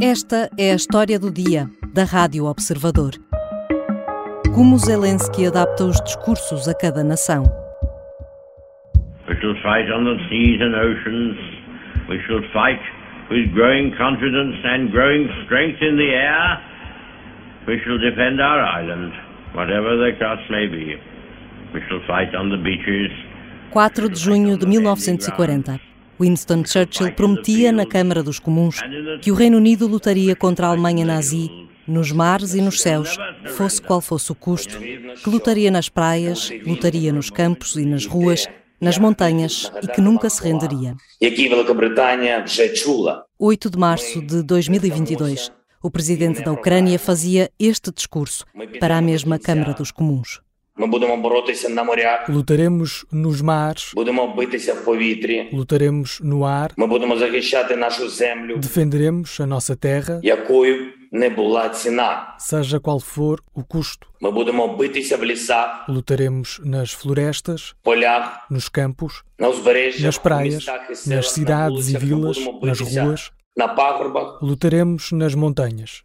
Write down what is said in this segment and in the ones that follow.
Esta é a história do dia da Rádio Observador. Como Zelensky adapta os discursos a cada nação. We shall fight on the seas and oceans. We shall fight with growing confidence and growing strength in the air. We shall defend our island, whatever the cost may be. We shall fight on the beaches. 4 de junho de 1940. Winston Churchill prometia na Câmara dos Comuns que o Reino Unido lutaria contra a Alemanha nazi nos mares e nos céus, fosse qual fosse o custo, que lutaria nas praias, lutaria nos campos e nas ruas, nas montanhas e que nunca se renderia. 8 de março de 2022, o presidente da Ucrânia fazia este discurso para a mesma Câmara dos Comuns. Lutaremos nos mares. Lutaremos no ar. Defenderemos a nossa terra. Seja qual for o custo. Lutaremos nas florestas, nos campos, nas praias, nas cidades e vilas, nas ruas. Lutaremos nas montanhas.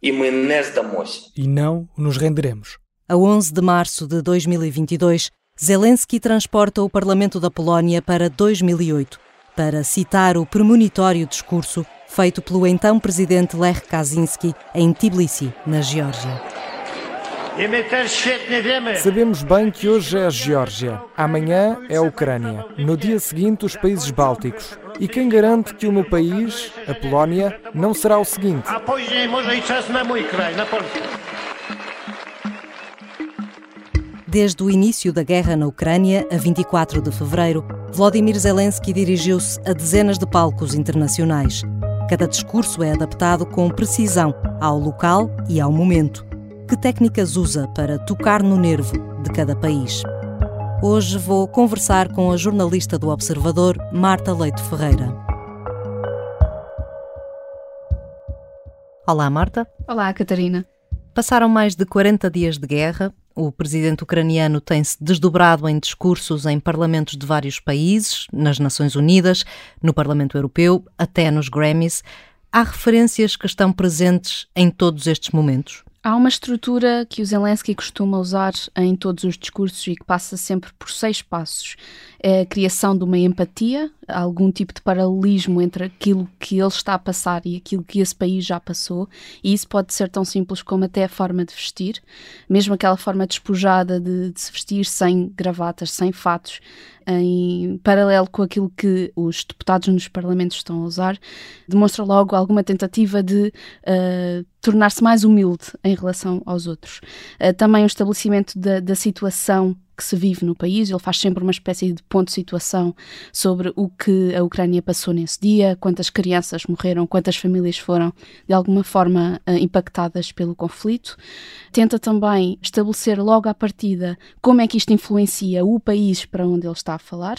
E não nos renderemos. A 11 de março de 2022, Zelensky transporta o Parlamento da Polónia para 2008 para citar o premonitório discurso feito pelo então presidente Lech Kaczynski em Tbilisi, na Geórgia. Sabemos bem que hoje é a Geórgia, amanhã é a Ucrânia, no dia seguinte os países bálticos. E quem garante que o meu país, a Polónia, não será o seguinte? Desde o início da guerra na Ucrânia, a 24 de fevereiro, Vladimir Zelensky dirigiu-se a dezenas de palcos internacionais. Cada discurso é adaptado com precisão ao local e ao momento. Que técnicas usa para tocar no nervo de cada país? Hoje vou conversar com a jornalista do Observador, Marta Leite Ferreira. Olá, Marta. Olá, Catarina. Passaram mais de 40 dias de guerra, o presidente ucraniano tem-se desdobrado em discursos em parlamentos de vários países, nas Nações Unidas, no Parlamento Europeu, até nos Grammys. Há referências que estão presentes em todos estes momentos? Há uma estrutura que o Zelensky costuma usar em todos os discursos e que passa sempre por seis passos. É a criação de uma empatia, algum tipo de paralelismo entre aquilo que ele está a passar e aquilo que esse país já passou, e isso pode ser tão simples como até a forma de vestir, mesmo aquela forma despojada de, de se vestir sem gravatas, sem fatos, em paralelo com aquilo que os deputados nos parlamentos estão a usar, demonstra logo alguma tentativa de uh, tornar-se mais humilde em relação aos outros. Uh, também o estabelecimento da, da situação que se vive no país. Ele faz sempre uma espécie de ponto de situação sobre o que a Ucrânia passou nesse dia, quantas crianças morreram, quantas famílias foram de alguma forma eh, impactadas pelo conflito. Tenta também estabelecer logo à partida como é que isto influencia o país para onde ele está a falar.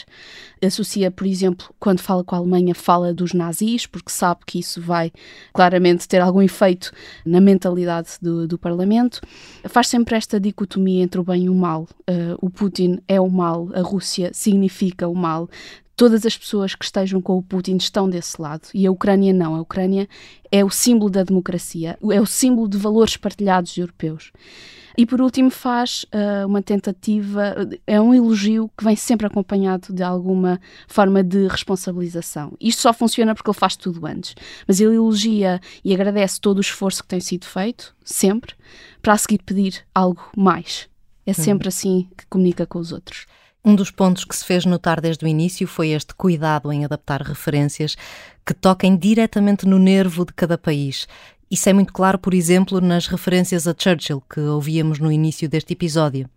Associa, por exemplo, quando fala com a Alemanha, fala dos nazis, porque sabe que isso vai claramente ter algum efeito na mentalidade do, do Parlamento. Faz sempre esta dicotomia entre o bem e o mal. Uh, o Putin é o mal, a Rússia significa o mal. Todas as pessoas que estejam com o Putin estão desse lado e a Ucrânia não. A Ucrânia é o símbolo da democracia, é o símbolo de valores partilhados europeus. E por último, faz uh, uma tentativa, é um elogio que vem sempre acompanhado de alguma forma de responsabilização. Isto só funciona porque ele faz tudo antes, mas ele elogia e agradece todo o esforço que tem sido feito, sempre, para a seguir pedir algo mais. É hum. sempre assim que comunica com os outros. Um dos pontos que se fez notar desde o início foi este cuidado em adaptar referências que toquem diretamente no nervo de cada país. Isso é muito claro, por exemplo, nas referências a Churchill que ouvíamos no início deste episódio.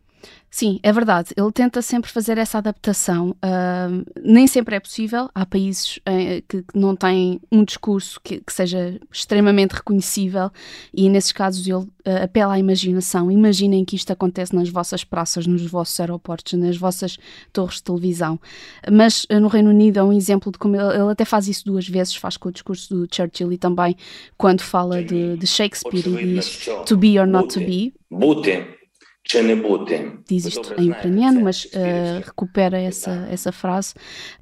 Sim, é verdade. Ele tenta sempre fazer essa adaptação. Uh, nem sempre é possível. Há países uh, que, não têm um discurso que, que, seja extremamente reconhecível e, nesses casos, ele uh, apela à imaginação. Imaginem que isto acontece nas vossas praças, nos vossos aeroportos, nas vossas torres de televisão. Mas uh, no Reino Unido é um exemplo de como ele, ele, até faz isso duas vezes. Faz com o discurso do Churchill e também quando fala de, de Shakespeare e diz to be or not to be. Diz isto em ucraniano, mas uh, recupera essa, essa frase.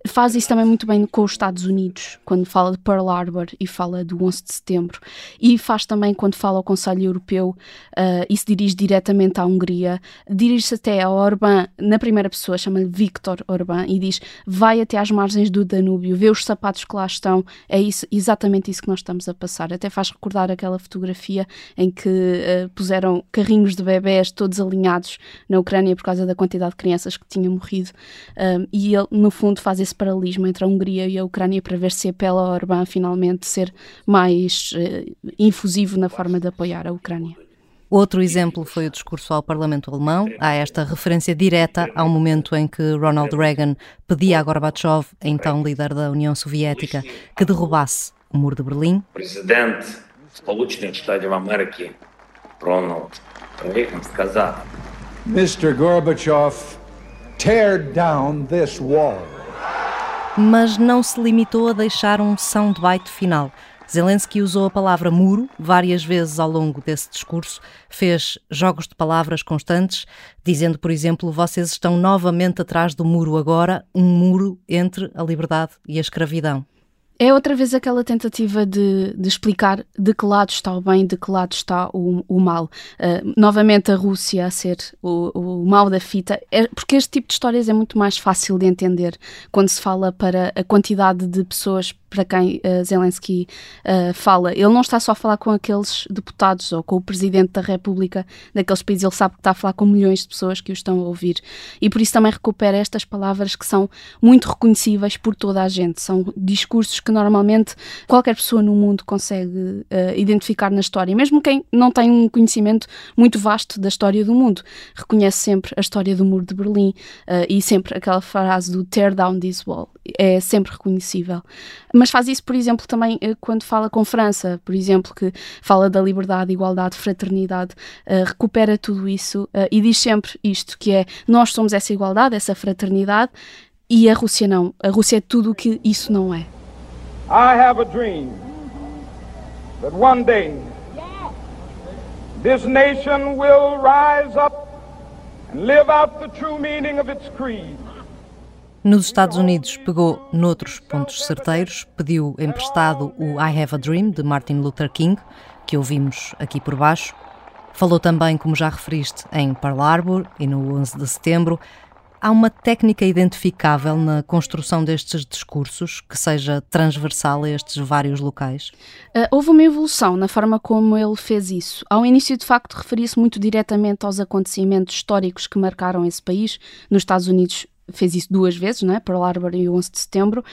Faz isso também muito bem com os Estados Unidos, quando fala de Pearl Harbor e fala do 11 de setembro. E faz também quando fala ao Conselho Europeu uh, e se dirige diretamente à Hungria. Dirige-se até a Orbán, na primeira pessoa, chama-lhe Viktor Orbán, e diz: vai até às margens do Danúbio, vê os sapatos que lá estão. É isso, exatamente isso que nós estamos a passar. Até faz recordar aquela fotografia em que uh, puseram carrinhos de bebés todos alinhados na Ucrânia por causa da quantidade de crianças que tinha morrido. Um, e ele, no fundo, faz esse paralelismo entre a Hungria e a Ucrânia para ver se apela ao Orbán finalmente ser mais uh, infusivo na forma de apoiar a Ucrânia. Outro exemplo foi o discurso ao Parlamento Alemão. Há esta referência direta ao momento em que Ronald Reagan pedia a Gorbachev, então líder da União Soviética, que derrubasse o muro de Berlim. Presidente dos Estados Unidos da América, Ronald Mr. Gorbachev, tear down this wall. Mas não se limitou a deixar um soundbite final. Zelensky usou a palavra muro várias vezes ao longo desse discurso, fez jogos de palavras constantes, dizendo, por exemplo, vocês estão novamente atrás do muro agora, um muro entre a liberdade e a escravidão. É outra vez aquela tentativa de, de, explicar de que lado está o bem, de que lado está o, o mal. Uh, novamente a Rússia a ser o, o mal da fita, é, porque este tipo de histórias é muito mais fácil de entender quando se fala para a quantidade de pessoas para quem uh, Zelensky uh, fala. Ele não está só a falar com aqueles deputados ou com o presidente da República daqueles países, ele sabe que está a falar com milhões de pessoas que o estão a ouvir. E por isso também recupera estas palavras que são muito reconhecíveis por toda a gente. São discursos que normalmente qualquer pessoa no mundo consegue uh, identificar na história, mesmo quem não tem um conhecimento muito vasto da história do mundo. Reconhece sempre a história do Muro de Berlim e sempre aquela frase do tear down this wall. É sempre reconhecível. Mas mas faz isso, por exemplo, também eh, quando fala com França, por exemplo, que fala da liberdade, igualdade, fraternidade, uh, recupera tudo isso uh, e diz sempre isto, que é nós somos essa igualdade, essa fraternidade e a Rússia não. A Rússia é tudo o que isso não é. I have a dream that one day this nation will rise up and live out the true meaning of its creed. Nos Estados Unidos pegou noutros pontos certeiros, pediu emprestado o I Have a Dream de Martin Luther King, que ouvimos aqui por baixo. Falou também, como já referiste, em Pearl Harbor e no 11 de setembro. Há uma técnica identificável na construção destes discursos que seja transversal a estes vários locais? Uh, houve uma evolução na forma como ele fez isso. Ao início, de facto, referia-se muito diretamente aos acontecimentos históricos que marcaram esse país. Nos Estados Unidos, fez isso duas vezes, não é? Pearl Harbor e o 11 de setembro.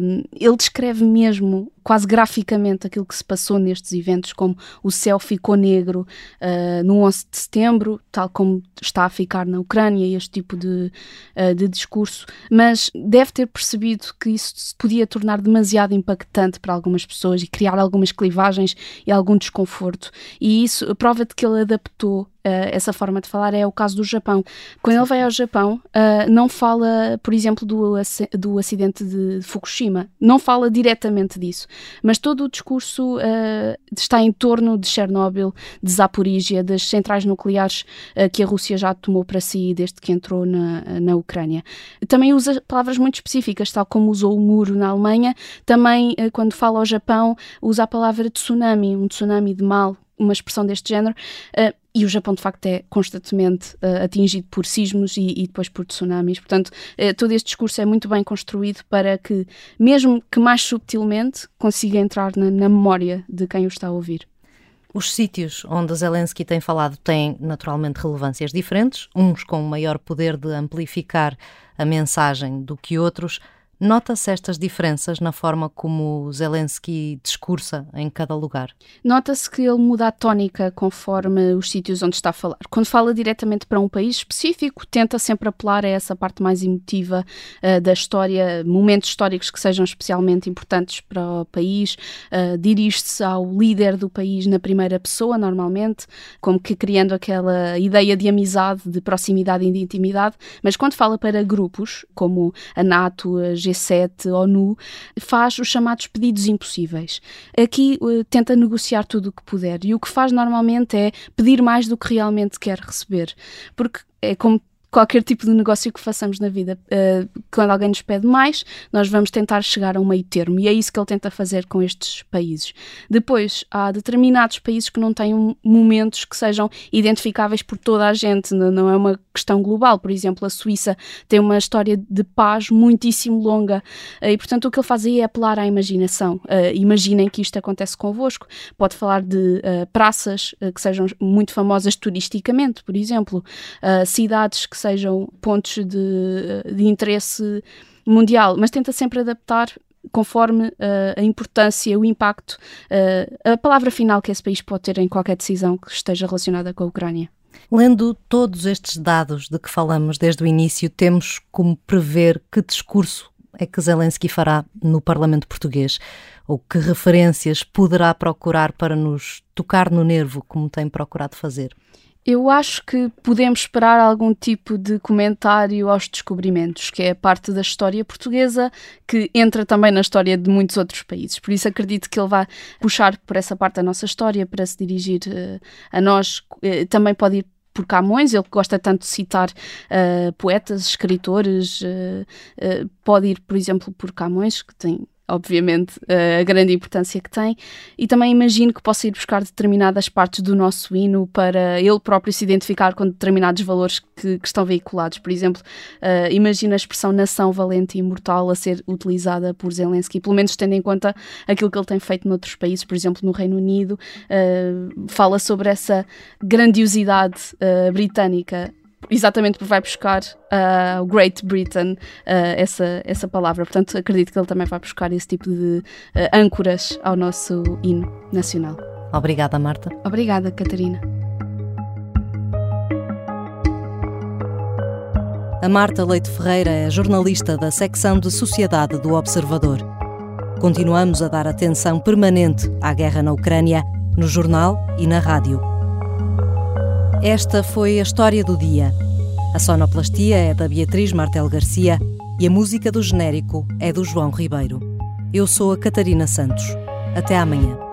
Um, ele descreve mesmo quase graficamente aquilo que se passou nestes eventos, como o céu ficou negro uh, no 11 de setembro, tal como está a ficar na Ucrânia, este tipo de, uh, de discurso, mas deve ter percebido que isso se podia tornar demasiado impactante para algumas pessoas e criar algumas clivagens e algum desconforto. E isso, prova de que ele adaptou Uh, essa forma de falar é o caso do Japão. Quando ele vai ao Japão, uh, não fala, por exemplo, do, do acidente de Fukushima, não fala diretamente disso mas todo o discurso uh, está em torno de Chernobyl, de Zaporizhia, das centrais nucleares uh, que a Rússia já tomou para si desde que entrou na, na Ucrânia. Também usa palavras muito específicas, tal como usou o muro na Alemanha, também uh, quando fala ao Japão usa a palavra tsunami, um tsunami de mal, uma expressão deste género. Uh, e o Japão, de facto, é constantemente uh, atingido por sismos e, e, depois por tsunamis. Portanto, uh, todo este discurso é muito bem construído para que, mesmo que mais subtilmente, consiga entrar na, na memória de quem o está a ouvir. Os sítios onde Zelensky tem falado têm naturalmente relevâncias diferentes, uns com maior poder de amplificar a mensagem do que outros. Nota-se estas diferenças na forma como Zelensky discursa em cada lugar? Nota-se que ele muda a tónica conforme os sítios onde está a falar. Quando fala diretamente para um país específico, tenta sempre apelar a essa parte mais emotiva uh, da história, momentos históricos que sejam especialmente importantes para o país. Uh, Dirige-se ao líder do país na primeira pessoa, normalmente, como que criando aquela ideia de amizade, de proximidade e de intimidade. Mas quando fala para grupos, como a NATO, a G G7, ONU, faz os chamados pedidos impossíveis. Aqui uh, tenta negociar tudo o que puder e o que faz normalmente é pedir mais do que realmente quer receber. Porque é como qualquer tipo de negócio que façamos na vida. Uh, quando alguém nos pede mais, nós vamos tentar chegar a um meio termo e é isso que ele tenta fazer com estes países. Depois, há determinados países que não têm momentos que sejam identificáveis por toda a gente, não é uma questão global. Por exemplo, a Suíça tem uma história de paz muitíssimo longa uh, e, portanto, o que ele faz aí é apelar à imaginação. Uh, imaginem que isto acontece convosco. Pode falar de praças que sejam muito famosas turisticamente, por exemplo, cidades que sejam pontos de, de interesse mundial, mas tenta sempre adaptar conforme uh, a importância, o impacto, uh, a palavra final que esse país pode ter em qualquer decisão que esteja relacionada com a Ucrânia. Lendo todos estes dados de que falamos desde o início, temos como prever que discurso é que Zelensky fará no Parlamento português? Ou que referências poderá procurar para nos tocar no nervo, como tem procurado fazer? Eu acho que podemos esperar algum tipo de comentário aos descobrimentos, que é parte da história portuguesa, que entra também na história de muitos outros países. Por isso acredito que ele vai puxar por essa parte da nossa história para se dirigir uh, a nós. Uh, também pode ir por Camões, ele gosta tanto de citar uh, poetas, escritores, pode ir, por exemplo, por Camões, que tem obviamente, a grande importância que tem, e também imagino que possa ir buscar determinadas partes do nosso hino para ele próprio se identificar com determinados valores que, que estão veiculados. Por exemplo, uh, imagina a expressão nação valente e imortal a ser utilizada por Zelensky, pelo menos tendo em conta aquilo que ele tem feito noutros países, por exemplo, no Reino Unido, uh, fala sobre essa grandiosidade uh, britânica exatamente porque vai buscar uh, Great Britain, uh, essa, essa palavra. Portanto, acredito que ele também vai buscar esse tipo de uh, âncoras ao nosso hino nacional. Obrigada, Marta. Obrigada, Catarina. A Marta Leite Ferreira é jornalista da secção de Sociedade do Observador. Continuamos a dar atenção permanente à guerra na Ucrânia, no jornal e na rádio. Esta foi a história do dia. A sonoplastia é da Beatriz Martel Garcia e a música do genérico é do João Ribeiro. Eu sou a Catarina Santos. Até amanhã.